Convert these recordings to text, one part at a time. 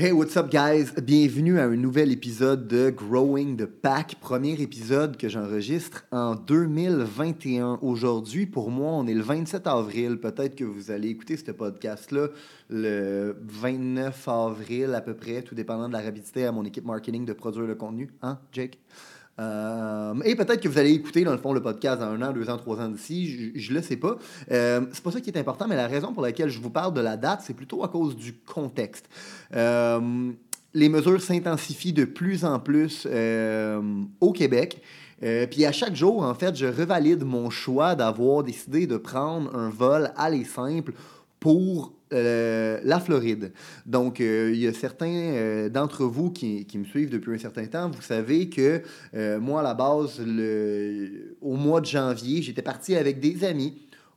Hey, what's up, guys? Bienvenue à un nouvel épisode de Growing the Pack, premier épisode que j'enregistre en 2021. Aujourd'hui, pour moi, on est le 27 avril. Peut-être que vous allez écouter ce podcast-là le 29 avril à peu près, tout dépendant de la rapidité à mon équipe marketing de produire le contenu. Hein, Jake? Euh, et peut-être que vous allez écouter, dans le fond, le podcast dans un an, deux ans, trois ans d'ici. Je ne le sais pas. Euh, c'est pas ça qui est important, mais la raison pour laquelle je vous parle de la date, c'est plutôt à cause du contexte. Euh, les mesures s'intensifient de plus en plus au Québec. puis à chaque jour, en fait, je revalide mon choix d'avoir décidé de prendre un vol aller simple pour euh, la Floride. Donc, euh, il y a certains euh, d'entre vous qui, qui, me suivent depuis un certain temps. Vous savez que moi, à la base, le, au mois de janvier, j'étais parti avec des amis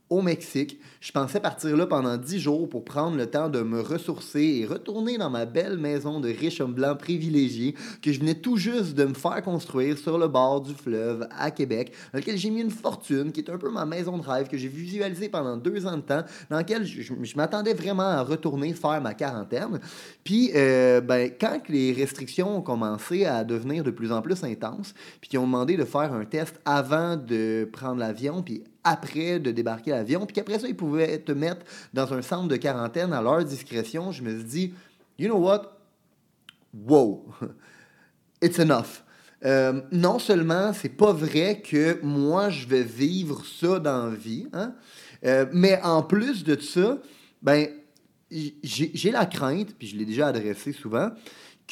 au Mexique. Je pensais partir là pendant dix jours pour prendre le temps de me ressourcer et retourner dans ma belle maison de riche homme blanc privilégié que je venais tout juste de me faire construire sur le bord du fleuve à Québec, dans lequel j'ai mis une fortune, qui est un peu ma maison de rêve que j'ai visualisée pendant deux ans de temps, dans laquelle je, m'attendais vraiment à retourner faire ma quarantaine. Puis, euh, ben, quand les restrictions ont commencé à devenir de plus en plus intenses, puis qu'ils ont demandé de faire un test avant de prendre l'avion, puis après de débarquer l'avion, puis qu'après ça, ils pouvaient te mettre dans un centre de quarantaine à leur discrétion, je me suis dit, you know what? Wow, it's enough. Euh, non seulement c'est pas vrai que moi je vais vivre ça dans la vie, hein, euh, mais en plus de ça, ben j'ai la crainte, puis je l'ai déjà adressé souvent,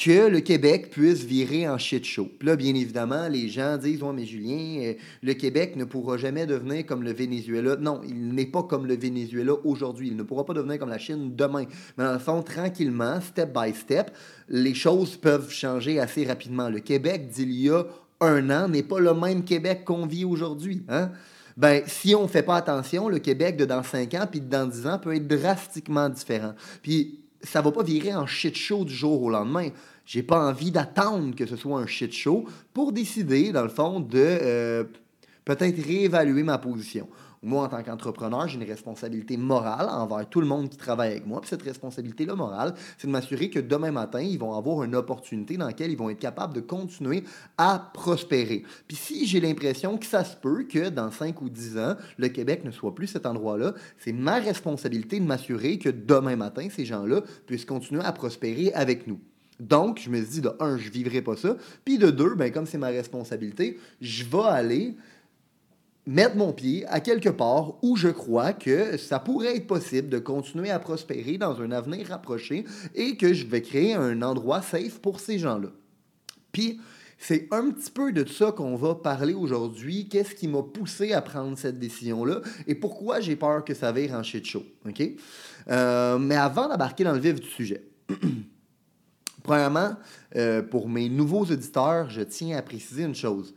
que le Québec puisse virer en shit show. Puis là, bien évidemment, les gens disent Ouais, mais Julien, euh, le Québec ne pourra jamais devenir comme le Venezuela. Non, il n'est pas comme le Venezuela aujourd'hui. Il ne pourra pas devenir comme la Chine demain. Mais dans le fond, tranquillement, step by step, les choses peuvent changer assez rapidement. Le Québec d'il y a un an n'est pas le même Québec qu'on vit aujourd'hui. Hein? Ben, si on ne fait pas attention, le Québec de dans 5 ans puis de dans 10 ans peut être drastiquement différent. Puis ça va pas virer en shit show du jour au lendemain. J'ai pas envie d'attendre que ce soit un shit show pour décider, dans le fond, de euh, peut-être réévaluer ma position. Moi, en tant qu'entrepreneur, j'ai une responsabilité morale envers tout le monde qui travaille avec moi. Puis cette responsabilité-là morale, c'est de m'assurer que demain matin, ils vont avoir une opportunité dans laquelle ils vont être capables de continuer à prospérer. Puis si j'ai l'impression que ça se peut que dans 5 ou 10 ans, le Québec ne soit plus cet endroit-là, c'est ma responsabilité de m'assurer que demain matin, ces gens-là puissent continuer à prospérer avec nous. Donc, je me dis, de un, je vivrai pas ça. Puis de deux, ben, comme c'est ma responsabilité, je vais aller mettre mon pied à quelque part où je crois que ça pourrait être possible de continuer à prospérer dans un avenir rapproché et que je vais créer un endroit safe pour ces gens-là. Puis, c'est un petit peu de ça qu'on va parler aujourd'hui. Qu'est-ce qui m'a poussé à prendre cette décision-là et pourquoi j'ai peur que ça vire en shit show. OK? Euh, mais avant d'embarquer dans le vif du sujet, Premièrement, euh, pour mes nouveaux auditeurs, je tiens à préciser une chose.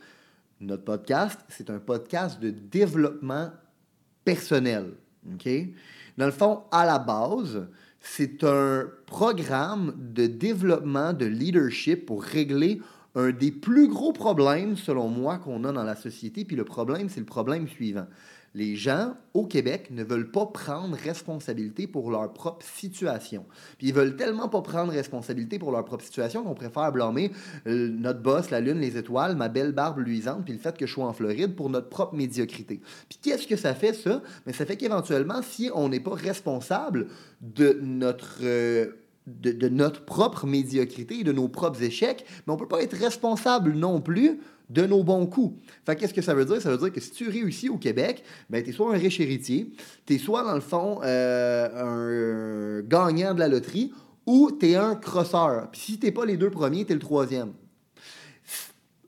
Notre podcast, c'est un podcast de développement personnel. Dans le fond, à la base, c'est un programme de développement de leadership pour régler un des plus gros problèmes, selon moi, qu'on a dans la société. Puis le problème, c'est le problème suivant les gens au Québec ne veulent pas prendre responsabilité pour leur propre situation. Puis ils veulent tellement pas prendre responsabilité pour leur propre situation qu'on préfère blâmer euh, notre boss, la lune, les étoiles, ma belle barbe luisante, puis le fait que je sois en Floride pour notre propre médiocrité. Puis qu'est-ce que ça fait ça? Mais ça fait qu'éventuellement, si on n'est pas responsable de notre euh, propre médiocrité de nos propres échecs, mais on ne peut pas être responsable non plus de nos bons coups. Fait qu'est-ce que ça veut dire? Ça veut dire que si tu réussis au Québec, ben, tu es soit un riche héritier, tu es soit, dans le fond, euh, un gagnant de la loterie, ou tu es un crosseur. Puis si tu pas les deux premiers, tu es le troisième.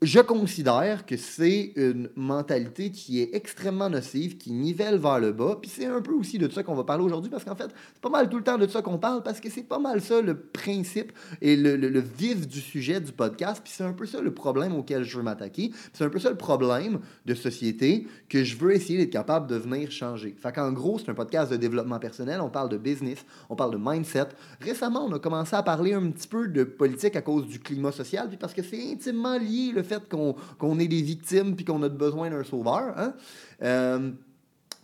Je considère que c'est une mentalité qui est extrêmement nocive, qui nivelle vers le bas. Puis c'est un peu aussi de ça qu'on va parler aujourd'hui, parce qu'en fait, c'est pas mal tout le temps de ça qu'on parle, parce que c'est pas mal ça le principe et le, le, vif du sujet du podcast. Puis c'est un peu ça le problème auquel je veux m'attaquer. C'est un peu ça le problème de société que je veux essayer d'être capable de venir changer. Fait qu'en gros, c'est un podcast de développement personnel. On parle de business, on parle de mindset. Récemment, on a commencé à parler un petit peu de politique à cause du climat social, puis parce que c'est intimement lié le fait qu'on est des victimes puis qu'on a besoin d'un sauveur. Hein? Euh,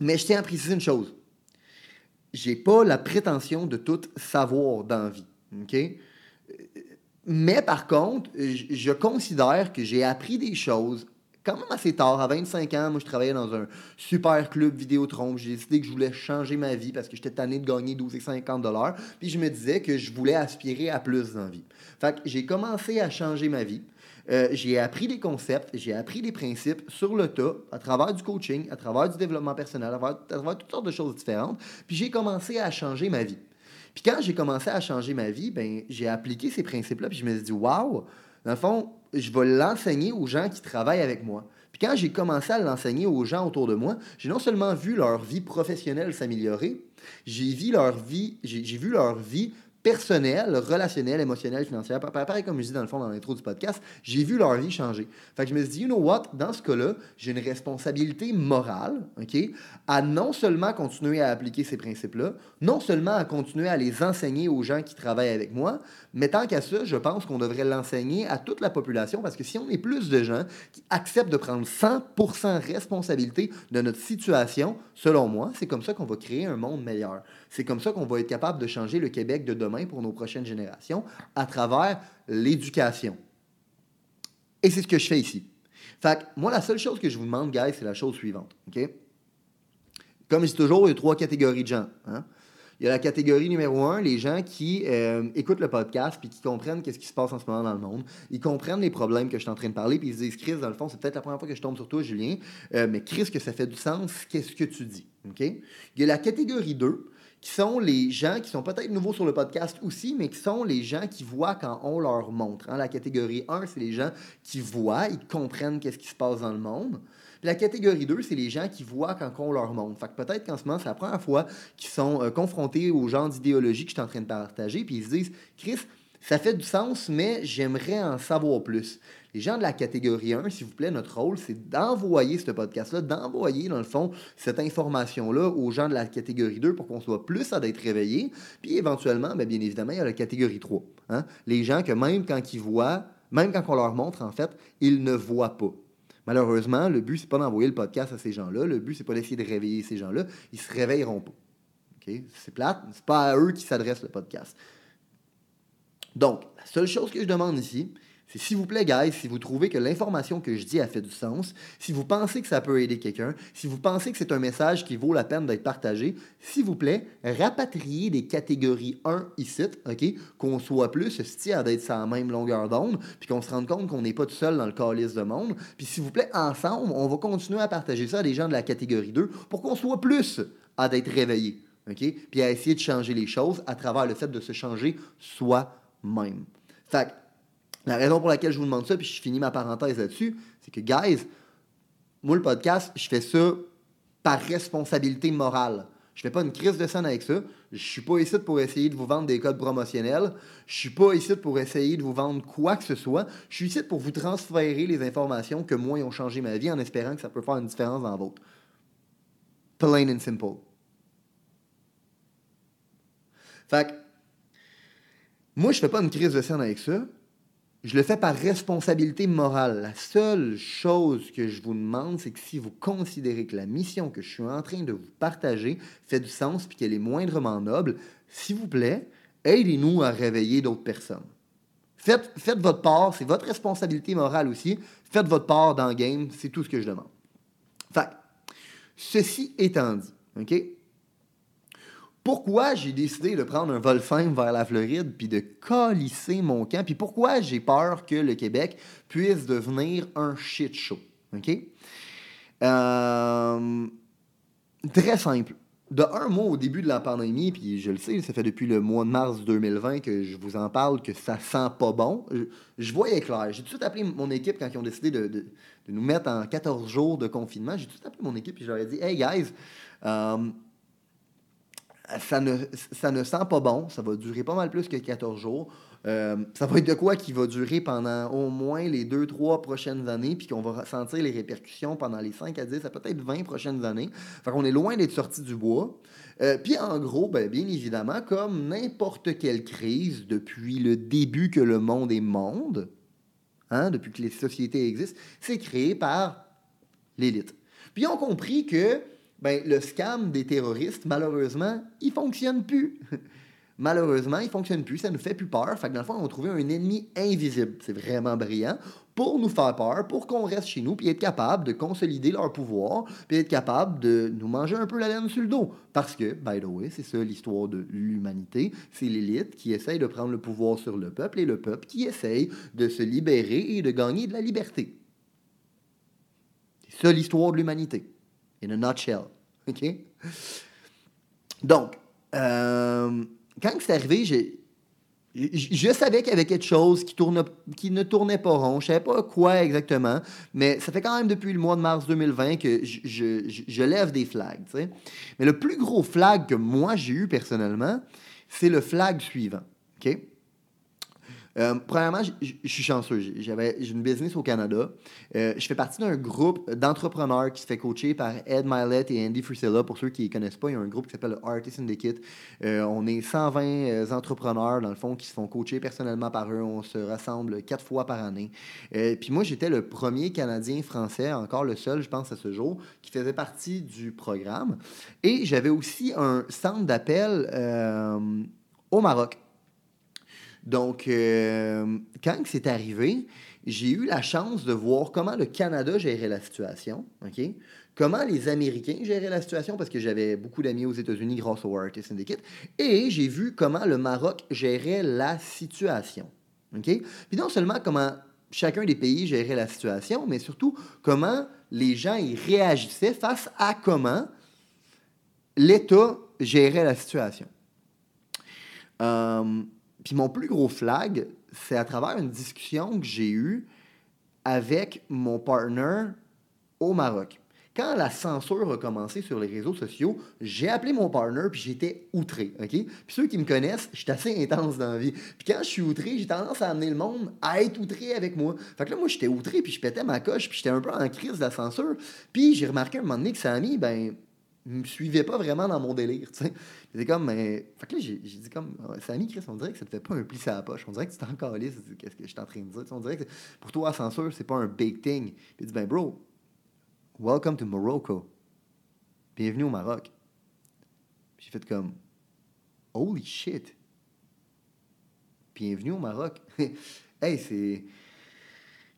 mais je tiens à préciser une chose. J'ai pas la prétention de tout savoir dans vie. Mais par contre, je considère que j'ai appris des choses quand même assez tard, à 25 ans, moi je travaillais dans un super club Vidéotron. J'ai décidé que je voulais changer ma vie parce que j'étais tanné de gagner 12 et 50 dollars. Puis je me disais que je voulais aspirer à plus dans vie. Fait que j'ai commencé à changer ma vie. Euh, j'ai appris des concepts, j'ai appris des principes sur le tas, à travers du coaching, à travers du développement personnel, à travers, toutes sortes de choses différentes. Puis j'ai commencé à changer ma vie. Puis quand j'ai commencé à changer ma vie, ben, j'ai appliqué ces principes-là, puis je me suis dit, waouh, dans le fond, je vais l'enseigner aux gens qui travaillent avec moi. Puis quand j'ai commencé à l'enseigner aux gens autour de moi, j'ai non seulement vu leur vie professionnelle s'améliorer, j'ai vu leur vie, j'ai vu leur vie personnel, relationnel, émotionnel, financier. Pareil comme je dis dans le fond dans l'intro du podcast, j'ai vu leur vie changer. Fait je me suis dit, you know what, dans ce cas-là, j'ai une responsabilité morale, OK, à non seulement continuer à appliquer ces principes-là, non seulement à continuer à les enseigner aux gens qui travaillent avec moi, mais tant qu'à ça, je pense qu'on devrait l'enseigner à toute la population parce que si on est plus de gens qui acceptent de prendre 100% responsabilité de notre situation, selon moi, c'est comme ça qu'on va créer un monde meilleur. C'est comme ça qu'on va être capable de changer le Québec de demain pour nos prochaines générations à travers l'éducation. Et c'est ce que je fais ici. Fait que moi, la seule chose que je vous demande, guys, c'est la chose suivante. OK? Comme je dis toujours, il y a trois catégories de gens. Hein? Il y a la catégorie numéro un, les gens qui euh, écoutent le podcast puis qui comprennent qu'est-ce qui se passe en ce moment dans le monde. Ils comprennent les problèmes que je suis en train de parler puis ils se disent, Chris, dans le fond, c'est peut-être la première fois que je tombe sur toi, Julien, euh, mais Chris, que ça fait du sens, qu'est-ce que tu dis? Il y a la catégorie 2, qui sont les gens qui sont peut-être nouveaux sur le podcast aussi, mais qui sont les gens qui voient quand on leur montre. Hein. La catégorie 1, c'est les gens qui voient, ils comprennent qu'est-ce qui se passe dans le monde. la catégorie 2, c'est les gens qui voient quand on leur montre. Fait que peut-être qu'en ce moment, c'est la première fois qu'ils sont euh, confrontés au genre d'idéologie que je suis en train de partager, puis ils se disent, Chris, ça fait du sens, mais j'aimerais en savoir plus. Les gens de la catégorie 1, s'il vous plaît, notre rôle, c'est d'envoyer ce podcast-là, d'envoyer, dans le fond, cette information-là aux gens de la catégorie 2 pour qu'on soit plus à d'être réveillés. Puis éventuellement, bien, bien évidemment, il y a la catégorie 3. Hein? Les gens que même quand ils voient, même quand on leur montre, en fait, ils ne voient pas. Malheureusement, le but, c'est pas d'envoyer le podcast à ces gens-là. Le but, c'est pas d'essayer de réveiller ces gens-là. Ils se réveilleront pas. C'est plate. C'est pas à eux qui s'adresse le podcast. Donc, la seule chose que je demande ici, s'il vous plaît, guys, si vous trouvez que l'information que je dis a fait du sens, si vous pensez que ça peut aider quelqu'un, si vous pensez que c'est un message qui vaut la peine d'être partagé, s'il vous plaît, rapatriez des catégories 1 ici, OK? Qu'on soit plus à d'être sur la même longueur d'onde, puis qu'on se rende compte qu'on n'est pas tout seul dans le calice de monde. Puis s'il vous plaît, ensemble, on va continuer à partager ça à des gens de la catégorie 2 pour qu'on soit plus à d'être réveillés, OK? Puis à essayer de changer les choses à travers le fait de se changer soi-même. Fait la raison pour laquelle je vous demande ça, puis je finis ma parenthèse là-dessus, c'est que, guys, moi, le podcast, je fais ça par responsabilité morale. Je fais pas une crise de scène avec ça. Je suis pas ici pour essayer de vous vendre des codes promotionnels. Je suis pas ici pour essayer de vous vendre quoi que ce soit. Je suis ici pour vous transférer les informations que moi, ont changé ma vie en espérant que ça peut faire une différence dans la vôtre. Plain and simple. Fait que, moi, je fais pas une crise de scène avec ça. Je le fais par responsabilité morale. La seule chose que je vous demande, c'est que si vous considérez que la mission que je suis en train de vous partager fait du sens puis qu'elle est moindrement noble, s'il vous plaît, aidez-nous à réveiller d'autres personnes. Faites, faites votre part, c'est votre responsabilité morale aussi. Faites votre part dans le game, c'est tout ce que je demande. Fait, ceci étant dit, OK? Pourquoi j'ai décidé de prendre un vol simple vers la Floride puis de colisser mon camp, puis pourquoi j'ai peur que le Québec puisse devenir un shit show. OK? Euh, très simple. de un mois au début de la pandémie, puis je le sais, ça fait depuis le mois de mars 2020 que je vous en parle, que ça sent pas bon. Je, voyais clair. J'ai tout de suite appelé mon équipe quand ils ont décidé de, nous mettre en 14 jours de confinement. J'ai tout de suite appelé mon équipe et je leur ai dit Hey guys, euh, ça, ne, sent pas bon. Ça va durer pas mal plus que 14 jours. Euh, ça va être de quoi qui va durer pendant au moins les 2-3 prochaines années, puis qu'on va sentir les répercussions pendant les 5 à 10 à peut-être 20 prochaines années. Fait qu'on est loin d'être sorti du bois. Euh, puis en gros, ben, bien évidemment, comme n'importe quelle crise depuis le début que le monde est monde, hein, depuis que les sociétés existent, c'est créé par l'élite. Puis ils ont compris que ben, le scam des terroristes, malheureusement, il fonctionne plus. Malheureusement, il ne fonctionne plus, ça nous fait plus peur. Fait que dans le fond, on a trouvé un ennemi invisible. C'est vraiment brillant pour nous faire peur, pour qu'on reste chez nous, puis être capable de consolider leur pouvoir, puis être capable de nous manger un peu la laine sur le dos. Parce que, by the way, c'est ça l'histoire de l'humanité. C'est l'élite qui essaye de prendre le pouvoir sur le peuple et le peuple qui essaye de se libérer et de gagner de la liberté. C'est ça l'histoire de l'humanité. In a nutshell. OK? Donc, euh, quand c'est arrivé, j'ai, je savais qu'il y avait quelque chose qui, ne tournait pas rond. Je ne savais pas quoi exactement, mais ça fait quand même depuis le mois de mars 2020 que je, je, je lève des flags. Mais le plus gros flag que moi j'ai eu personnellement, c'est le flag suivant. OK? Euh, premièrement, je suis chanceux. J'avais une business au Canada. Euh, je fais partie d'un groupe d'entrepreneurs qui se fait coacher par Ed Milet et Andy Frisella. Pour ceux qui ne connaissent pas, il y a un groupe qui s'appelle Artist Syndicate. Euh, on est 120 entrepreneurs, dans le fond, qui se font coacher personnellement par eux. On se rassemble quatre fois par année. puis moi, j'étais le premier Canadien français, encore le seul, je pense, à ce jour, qui faisait partie du programme. Et j'avais aussi un centre d'appel au Maroc. Donc, euh, quand c'est arrivé, j'ai eu la chance de voir comment le Canada gérait la situation? Comment les Américains géraient la situation, parce que j'avais beaucoup d'amis aux États-Unis grâce au Artist Syndicate, et j'ai vu comment le Maroc gérait la situation, OK? Puis non seulement comment chacun des pays gérait la situation, mais surtout comment les gens y réagissaient face à comment l'État gérait la situation. Euh, puis mon plus gros flag, c'est à travers une discussion que j'ai eue avec mon partner au Maroc. Quand la censure a commencé sur les réseaux sociaux, j'ai appelé mon partner puis j'étais outré, OK? Puis ceux qui me connaissent, je suis assez intense dans la vie. Puis quand je suis outré, j'ai tendance à amener le monde à être outré avec moi. Fait que là, moi, j'étais outré puis je pétais ma coche puis j'étais un peu en crise de la censure. Puis j'ai remarqué un moment donné que Samy, ben, me suivait pas vraiment dans mon délire, tu sais. Comme, mais. Fait que là, j'ai dit comme, Samy, Chris, on dirait que ça te fait pas un pli à la poche. On dirait que tu t'es encore lisse. Qu'est-ce que je suis en train de dire? on dirait que pour toi, la censure, c'est pas un big thing. Puis il dit, ben, bro, welcome to Morocco. Bienvenue au Maroc. J'ai fait comme, holy shit. Bienvenue au Maroc. hey, c'est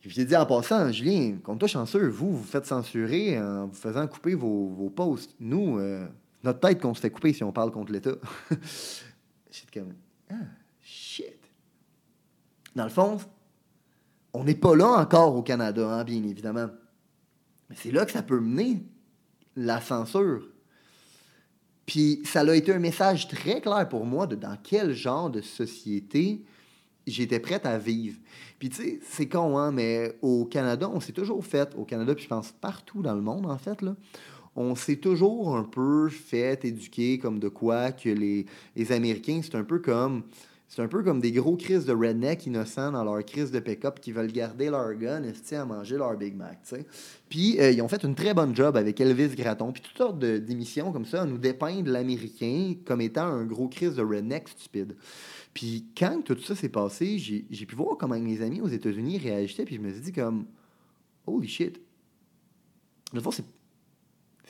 je lui dit en passant, Julien, comme toi chanceux, vous, vous faites censurer en vous faisant couper vos, vos posts. Nous, euh, notre tête qu'on se fait couper si on parle contre l'État. J'étais comme, ah, shit. Dans le fond, on n'est pas là encore au Canada, hein, bien évidemment. Mais c'est là que ça peut mener la censure. Puis ça a été un message très clair pour moi de dans quel genre de société j'étais prête à vivre. Puis tu sais, c'est con, hein, mais au Canada, on s'est toujours fait, au Canada, puis je pense partout dans le monde, en fait, là, on s'est toujours un peu fait éduquer comme de quoi que les, Américains, c'est un peu comme... C'est un peu comme des gros crises de redneck innocents dans leur crise de pick-up qui veulent garder leur gun et à manger leur Big Mac. sais. Puis euh, ils ont fait une très bonne job avec Elvis Gratton, puis toutes sortes d'émissions comme ça, nous dépeindre l'Américain comme étant un gros crise de redneck stupide. Puis quand tout ça s'est passé, j'ai pu voir comment mes amis aux États-Unis réagissaient, puis je me suis dit comme Holy shit. De fond, c'est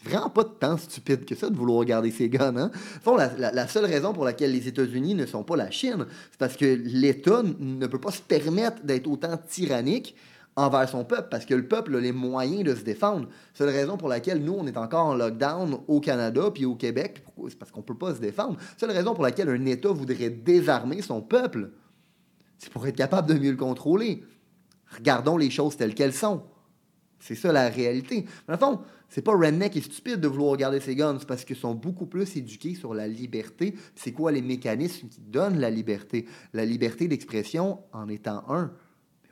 vraiment pas tant stupide que ça de vouloir regarder ces gars, hein? Fond, la, la, seule raison pour laquelle les États-Unis ne sont pas la Chine, c'est parce que l'État ne peut pas se permettre d'être autant tyrannique envers son peuple, parce que le peuple a les moyens de se défendre. C'est la raison pour laquelle nous, on est encore en lockdown au Canada puis au Québec, c'est parce qu'on ne peut pas se défendre. C'est la raison pour laquelle un État voudrait désarmer son peuple. C'est pour être capable de mieux le contrôler. Regardons les choses telles qu'elles sont. C'est ça la réalité. Dans le fond, c'est pas redneck et stupide de vouloir garder ses guns, c'est parce qu'ils sont beaucoup plus éduqués sur la liberté. C'est quoi les mécanismes qui donnent la liberté? La liberté d'expression en étant un.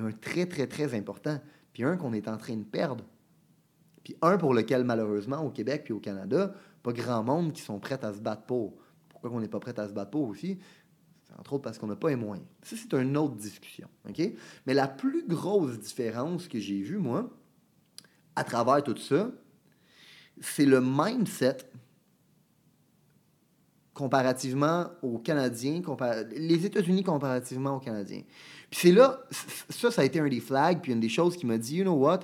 Un très, très, très important. Puis un qu'on est en train de perdre. Puis un pour lequel, malheureusement, au Québec puis au Canada, pas grand monde qui sont prêts à se battre pour. Pourquoi on n'est pas prêt à se battre pour aussi? C'est entre autres parce qu'on n'a pas les moyens. Ça, c'est une autre discussion. OK? Mais la plus grosse différence que j'ai vue, moi, à travers tout ça, c'est le mindset comparativement aux Canadiens, les États-Unis comparativement aux Canadiens. Puis c'est là, ça, ça a été un des flags, puis une des choses qui m'a dit, you know what,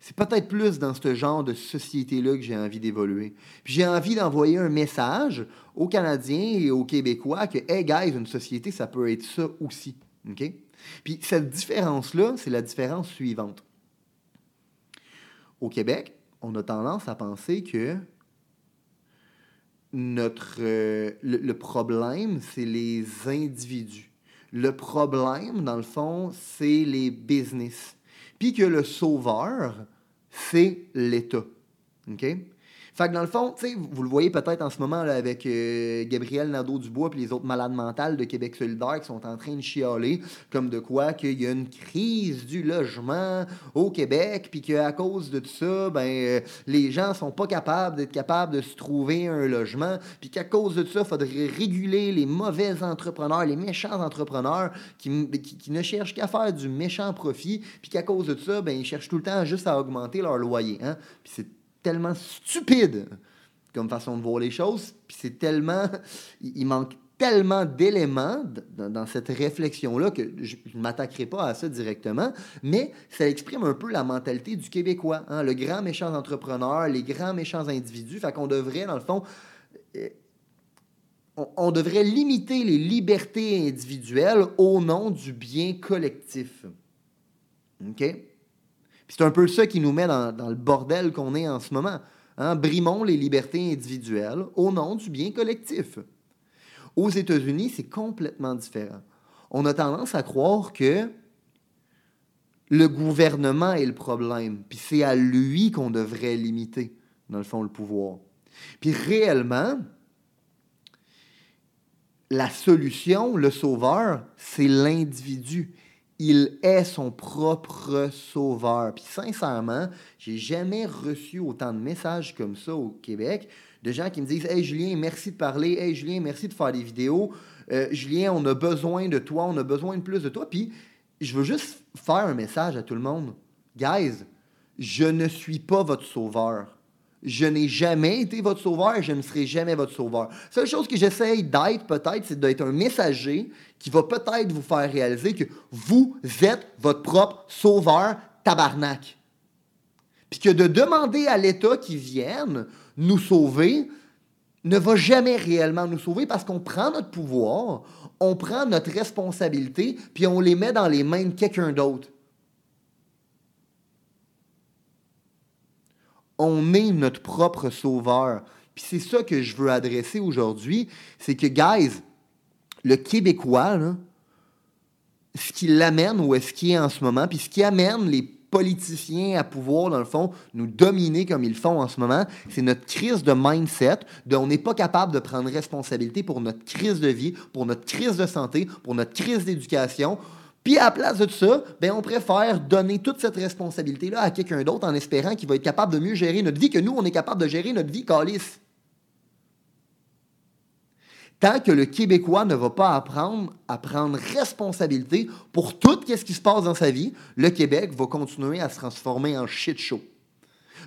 c'est peut-être plus dans ce genre de société-là que j'ai envie d'évoluer. Puis j'ai envie d'envoyer un message aux Canadiens et aux Québécois que, hey guys, une société, ça peut être ça aussi. OK? Puis cette différence-là, c'est la différence suivante. Au Québec, on a tendance à penser que notre, euh, le, problème, c'est les individus. Le problème, dans le fond, c'est les business. Puis que le sauveur, c'est l'État. OK? Fait que dans le fond, vous le voyez peut-être en ce moment avec euh, Gabriel Nadeau-Dubois et les autres malades mentales de Québec solidaire qui sont en train de chialer comme de quoi qu'il y a une crise du logement au Québec puis qu'à cause de tout ça, ben, euh, les gens sont pas capables d'être capables de se trouver un logement puis qu'à cause de ça, il faudrait réguler les mauvais entrepreneurs, les méchants entrepreneurs qui, qui, ne cherchent qu'à faire du méchant profit puis qu'à cause de ça, ben, ils cherchent tout le temps juste à augmenter leur loyer. Hein? Puis c'est tellement stupide comme façon de voir les choses, puis c'est tellement... Il manque tellement d'éléments dans, cette réflexion-là que je ne m'attaquerai pas à ça directement, mais ça exprime un peu la mentalité du Québécois. Hein? Le grand méchant entrepreneur, les grands méchants individus. Fait qu'on devrait, dans le fond, euh, on, devrait limiter les libertés individuelles au nom du bien collectif. OK? C'est un peu ça qui nous met dans, le bordel qu'on est en ce moment. Hein? Brimons les libertés individuelles au nom du bien collectif. Aux États-Unis, c'est complètement différent. On a tendance à croire que le gouvernement est le problème, puis c'est à lui qu'on devrait limiter, dans le fond, le pouvoir. Puis réellement, la solution, le sauveur, c'est l'individu il est son propre sauveur. Puis sincèrement, j'ai jamais reçu autant de messages comme ça au Québec de gens qui me disent Hey Julien, merci de parler. Hey Julien, merci de faire des vidéos. Euh, Julien, on a besoin de toi, on a besoin de plus de toi. Puis je veux juste faire un message à tout le monde. Guys, je ne suis pas votre sauveur. Je n'ai jamais été votre sauveur et je ne serai jamais votre sauveur. Seule chose que j'essaye d'être, peut-être, c'est d'être un messager qui va peut-être vous faire réaliser que vous êtes votre propre sauveur tabarnak. Puis que de demander à l'État qu'il vienne nous sauver ne va jamais réellement nous sauver parce qu'on prend notre pouvoir, on prend notre responsabilité, puis on les met dans les mains de quelqu'un d'autre. On est notre propre sauveur. Puis c'est ça que je veux adresser aujourd'hui, c'est que, guys, le Québécois, ce qui l'amène où est-ce qu'il est en ce moment, puis ce qui amène les politiciens à pouvoir, dans le fond, nous dominer comme ils font en ce moment, c'est notre crise de mindset, on n'est pas capable de prendre responsabilité pour notre crise de vie, pour notre crise de santé, pour notre crise d'éducation. Puis à la place de tout ça, ben, on préfère donner toute cette responsabilité-là à quelqu'un d'autre en espérant qu'il va être capable de mieux gérer notre vie que nous, on est capable de gérer notre vie calice. Tant que le Québécois ne va pas apprendre à prendre responsabilité pour tout ce qui se passe dans sa vie, le Québec va continuer à se transformer en shit show.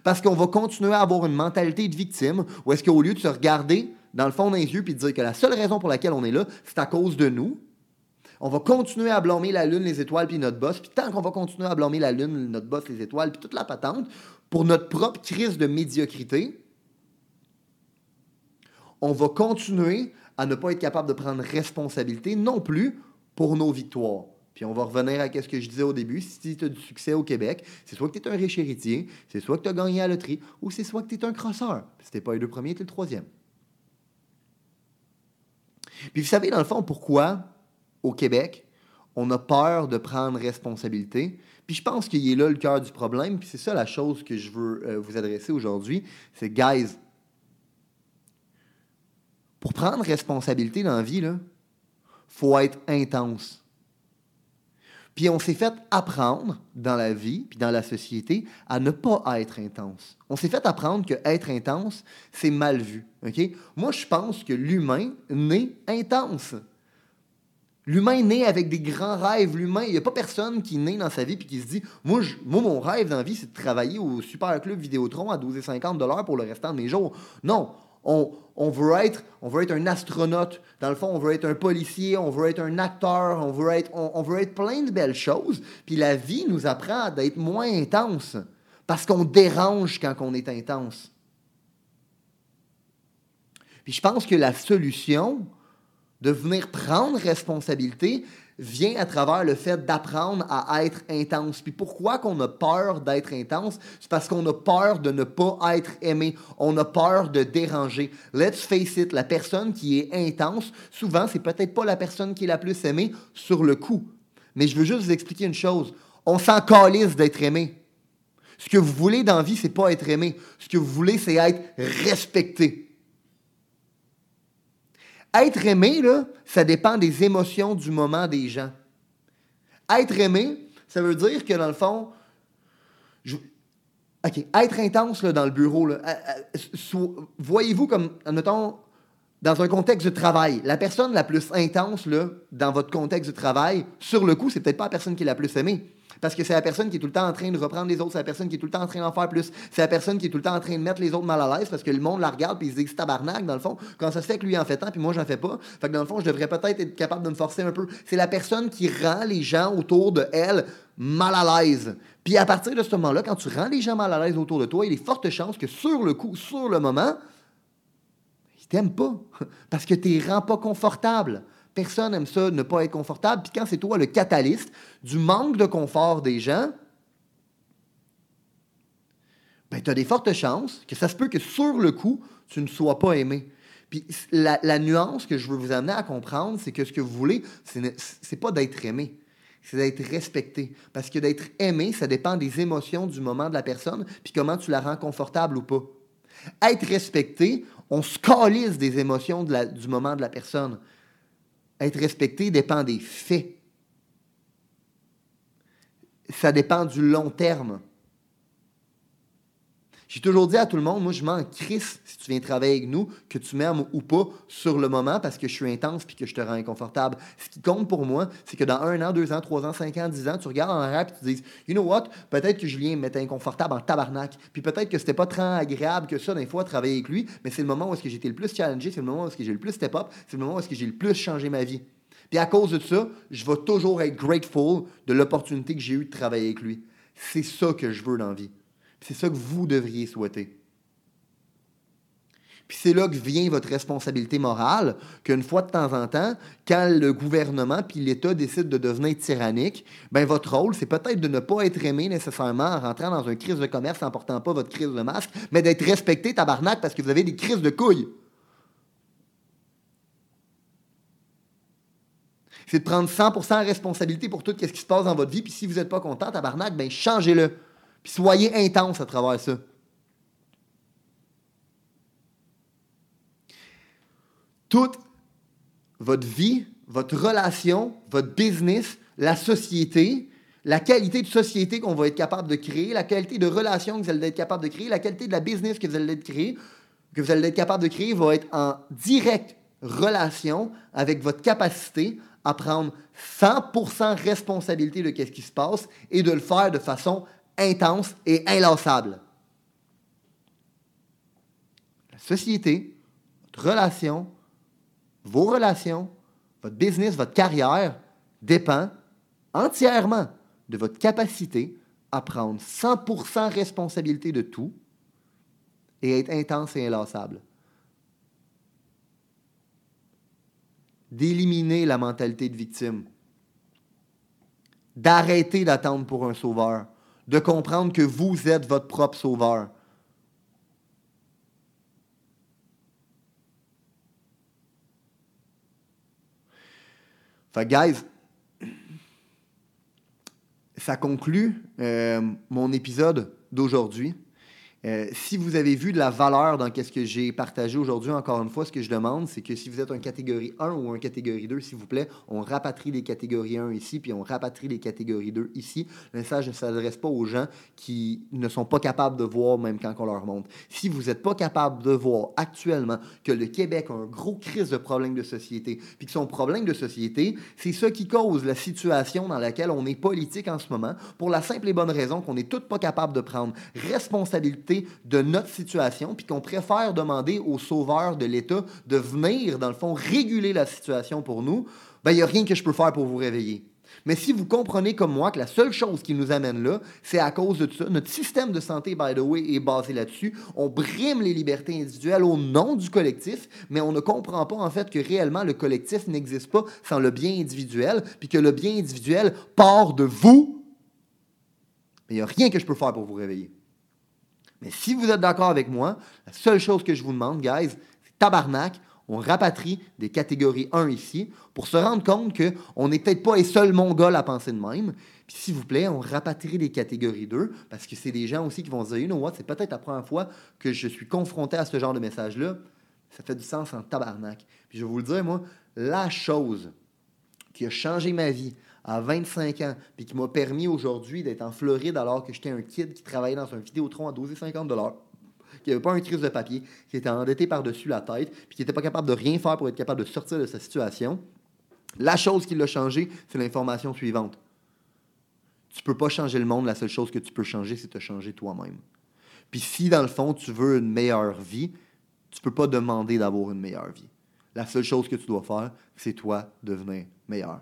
Parce qu'on va continuer à avoir une mentalité de victime, où est-ce qu'au lieu de se regarder dans le fond des yeux et de dire que la seule raison pour laquelle on est là, c'est à cause de nous, on va continuer à blâmer la Lune, les étoiles, puis notre boss. Puis tant qu'on va continuer à blâmer la Lune, notre boss, les étoiles, puis toute la patente, pour notre propre crise de médiocrité, on va continuer à ne pas être capable de prendre responsabilité non plus pour nos victoires. Puis on va revenir à ce que je disais au début. Si tu as du succès au Québec, c'est soit que tu es un riche héritier, c'est soit que tu as gagné à loterie, ou c'est soit que tu es un crosseur. Si tu pas les deux premiers, tu es le troisième. Puis vous savez, dans le fond, pourquoi au Québec, on a peur de prendre responsabilité. Puis je pense qu'il est là le cœur du problème. Puis c'est ça la chose que je veux euh, vous adresser aujourd'hui. C'est, guys, pour prendre responsabilité dans la vie, il faut être intense. Puis on s'est fait apprendre dans la vie, puis dans la société, à ne pas être intense. On s'est fait apprendre que être intense, c'est mal vu. Moi, je pense que l'humain naît intense. L'humain naît avec des grands rêves. L'humain, il n'y a pas personne qui naît dans sa vie et qui se dit moi, mon rêve dans la vie, c'est de travailler au Super Club Vidéotron à 12,50 pour le restant de mes jours. Non, on, veut être, on veut être un astronaute. Dans le fond, on veut être un policier, on veut être un acteur, on veut être, on, veut être plein de belles choses. Puis la vie nous apprend d'être moins intense parce qu'on dérange quand on est intense. Puis je pense que la solution de venir prendre responsabilité, vient à travers le fait d'apprendre à être intense. Puis pourquoi qu'on a peur d'être intense? C'est parce qu'on a peur de ne pas être aimé. On a peur de déranger. Let's face it, la personne qui est intense, souvent, c'est peut-être pas la personne qui est la plus aimée sur le coup. Mais je veux juste vous expliquer une chose. On s'en calisse d'être aimé. Ce que vous voulez dans la vie, c'est pas être aimé. Ce que vous voulez, c'est être respecté. Être aimé, là, ça dépend des émotions du moment des gens. Être aimé, ça veut dire que dans le fond, OK, être intense là, dans le bureau, voyez-vous comme, admettons, dans un contexte de travail, la personne la plus intense là, dans votre contexte de travail, sur le coup, c'est peut-être pas la personne qui est la plus aimée. Parce que c'est la personne qui est tout le temps en train de reprendre les autres, c'est la personne qui est tout le temps en train d'en faire plus, c'est la personne qui est tout le temps en train de mettre les autres mal à l'aise parce que le monde la regarde puis ils se disent tabarnak, dans le fond, quand ça se fait que lui en fait tant puis moi j'en fais pas. Fait que dans le fond, je devrais peut-être être capable de me forcer un peu. C'est la personne qui rend les gens autour de elle mal à l'aise. Puis à partir de ce moment-là, quand tu rends les gens mal à l'aise autour de toi, il y a des fortes chances que sur le coup, sur le moment, ils t'aiment pas parce que tu rends pas confortable. Personne n'aime ça, ne pas être confortable. Puis quand c'est toi le catalyste du manque de confort des gens, ben, tu as des fortes chances que ça se peut que sur le coup, tu ne sois pas aimé. Puis la, nuance que je veux vous amener à comprendre, c'est que ce que vous voulez, ce n'est pas d'être aimé, c'est d'être respecté. Parce que d'être aimé, ça dépend des émotions du moment de la personne, puis comment tu la rends confortable ou pas. Être respecté, on se des émotions du moment de la personne être respecté dépend des faits. Ça dépend du long terme. J'ai toujours dit à tout le monde, moi, je m'en crisse si tu viens travailler avec nous, que tu m'aimes ou pas sur le moment parce que je suis intense puis que je te rends inconfortable. Ce qui compte pour moi, c'est que dans un an, deux ans, trois ans, cinq ans, dix ans, tu regardes en arrière et tu dis, you know what, peut-être que Julien me mettait inconfortable en tabarnak. Puis peut-être que c'était pas très agréable que ça, des fois, travailler avec lui, mais c'est le moment où est-ce que le plus challengé, c'est le moment où est-ce que j'ai le plus step up, c'est le moment où est-ce que j'ai le plus changé ma vie. Puis à cause de ça, je vais toujours être grateful de l'opportunité que j'ai eue de travailler avec lui. C'est ça que je veux dans la vie. C'est ça que vous devriez souhaiter. Puis c'est là que vient votre responsabilité morale, qu'une fois de temps en temps, quand le gouvernement puis l'État décident de devenir tyrannique, ben votre rôle, c'est peut-être de ne pas être aimé nécessairement en rentrant dans une crise de commerce en portant pas votre crise de masque, mais d'être respecté tabarnak parce que vous avez des crises de couilles. c'est de prendre 100% responsabilité pour tout ce qui se passe dans votre vie. Puis si vous n'êtes pas content, tabarnak, ben changez-le. Puis soyez intense à travers ça. Toute votre vie, votre relation, votre business, la société, la qualité de société qu'on va être capable de créer, la qualité de relation que vous allez être capable de créer, la qualité de la business que vous allez être capable de créer va être en directe relation avec votre capacité à prendre 100% responsabilité de ce qui se passe et de le faire de façon intense et inlassable. La société, votre relation, vos relations, votre business, votre carrière dépend entièrement de votre capacité à prendre 100% responsabilité de tout et être intense et inlassable. d'éliminer la mentalité de victime, d'arrêter d'attendre pour un sauveur, de comprendre que vous êtes votre propre sauveur. Fait guys, ça conclut euh, mon épisode d'aujourd'hui. Euh, si vous avez vu de la valeur dans ce que j'ai partagé aujourd'hui, encore une fois, ce que je demande, c'est que si vous êtes un catégorie 1 ou un catégorie 2, s'il vous plaît, on rapatrie les catégories 1 ici, puis on rapatrie les catégories 2 ici. Le message ne s'adresse pas aux gens qui ne sont pas capables de voir même quand on leur montre. Si vous n'êtes pas capable de voir actuellement que le Québec a un gros crise de problème de société, puis que son problème de société, c'est ça qui cause la situation dans laquelle on est politique en ce moment, pour la simple et bonne raison qu'on n'est tous pas capable de prendre responsabilité de notre situation, puis qu'on préfère demander aux sauveurs de l'État de venir, dans le fond, réguler la situation pour nous, ben, il n'y a rien que je peux faire pour vous réveiller. Mais si vous comprenez comme moi que la seule chose qui nous amène là, c'est à cause de ça, notre système de santé, by the way, est basé là-dessus. On brime les libertés individuelles au nom du collectif, mais on ne comprend pas en fait que réellement le collectif n'existe pas sans le bien individuel, puis que le bien individuel part de vous. Il n'y a rien que je peux faire pour vous réveiller. Mais si vous êtes d'accord avec moi, la seule chose que je vous demande, guys, c'est tabarnak, on rapatrie des catégories 1 ici pour se rendre compte qu'on n'est peut-être pas les seuls mongols à penser de même. Puis s'il vous plaît, on rapatrie des catégories 2 parce que c'est des gens aussi qui vont se dire, you know what, c'est peut-être la première fois que je suis confronté à ce genre de message-là. Ça fait du sens en tabarnak. Puis je vais vous le dire, moi, la chose qui a changé ma vie, à 25 ans, puis qui m'a permis aujourd'hui d'être en Floride alors que j'étais un kid qui travaillait dans un Vidéotron à 12,50 qui n'avait pas un crise de papier, qui était endetté par-dessus la tête, puis qui n'était pas capable de rien faire pour être capable de sortir de sa situation. La chose qui l'a changé, c'est l'information suivante. Tu peux pas changer le monde, la seule chose que tu peux changer, c'est te changer toi-même. Puis si, dans le fond, tu veux une meilleure vie, tu peux pas demander d'avoir une meilleure vie. La seule chose que tu dois faire, c'est toi devenir meilleur.